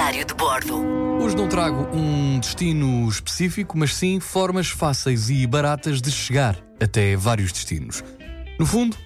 Diário de Bordo. Hoje não trago um destino específico, mas sim formas fáceis e baratas de chegar até vários destinos. No fundo,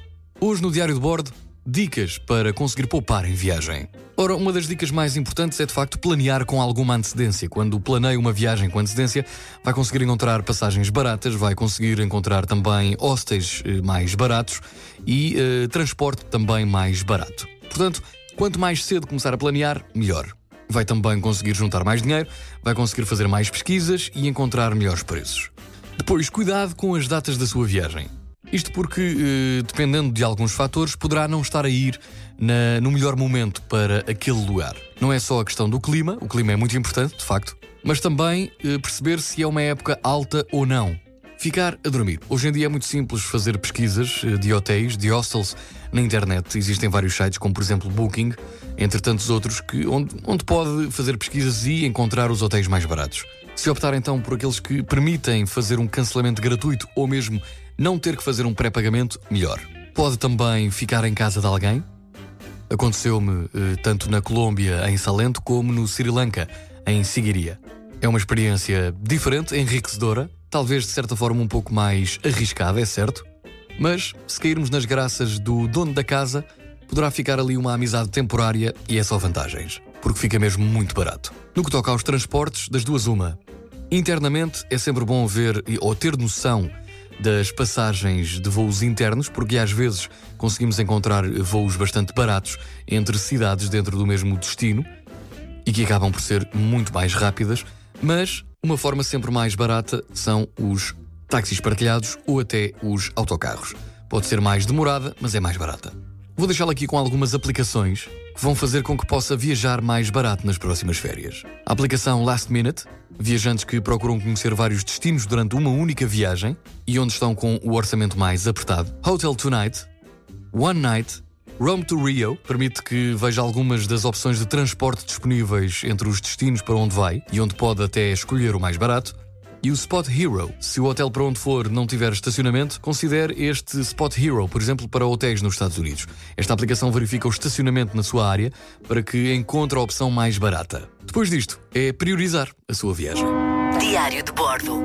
hoje no Diário de Bordo, dicas para conseguir poupar em viagem. Ora, uma das dicas mais importantes é de facto planear com alguma antecedência. Quando planeia uma viagem com antecedência, vai conseguir encontrar passagens baratas, vai conseguir encontrar também hostels eh, mais baratos e eh, transporte também mais barato. Portanto, quanto mais cedo começar a planear, melhor. Vai também conseguir juntar mais dinheiro, vai conseguir fazer mais pesquisas e encontrar melhores preços. Depois, cuidado com as datas da sua viagem. Isto porque, eh, dependendo de alguns fatores, poderá não estar a ir na- no melhor momento para aquele lugar. Não é só a questão do clima, o clima é muito importante, de facto, mas também eh, perceber se é uma época alta ou não. Ficar a dormir. Hoje em dia é muito simples fazer pesquisas eh, de hotéis, de hostels na internet. Existem vários sites, como por exemplo Booking, entre tantos outros, que, onde, onde pode fazer pesquisas e encontrar os hotéis mais baratos. Se optar então por aqueles que permitem fazer um cancelamento gratuito ou mesmo não ter que fazer um pré-pagamento, melhor. Pode também ficar em casa de alguém. Aconteceu-me eh, tanto na Colômbia, em Salento, como no Sri Lanka, em Sigiriya. É uma experiência diferente, enriquecedora, talvez de certa forma um pouco mais arriscada, é certo, mas se cairmos nas graças do dono da casa, poderá ficar ali uma amizade temporária e é só vantagens, porque fica mesmo muito barato. No que toca aos transportes, das duas uma. Internamente é sempre bom ver ou ter noção das passagens de voos internos, porque às vezes conseguimos encontrar voos bastante baratos entre cidades dentro do mesmo destino e que acabam por ser muito mais rápidas, mas uma forma sempre mais barata são os táxis partilhados ou até os autocarros. Pode ser mais demorada, mas é mais barata. Vou deixá-la aqui com algumas aplicações que vão fazer com que possa viajar mais barato nas próximas férias. A aplicação Last Minute, viajantes que procuram conhecer vários destinos durante uma única viagem e onde estão com o orçamento mais apertado. Hotel Tonight, One Night, Rome to Rio permite que veja algumas das opções de transporte disponíveis entre os destinos para onde vai e onde pode até escolher o mais barato. E o Spot Hero. Se o hotel para onde for não tiver estacionamento, considere este Spot Hero, por exemplo, para hotéis nos Estados Unidos. Esta aplicação verifica o estacionamento na sua área para que encontre a opção mais barata. Depois disto, é priorizar a sua viagem. Diário de Bordo.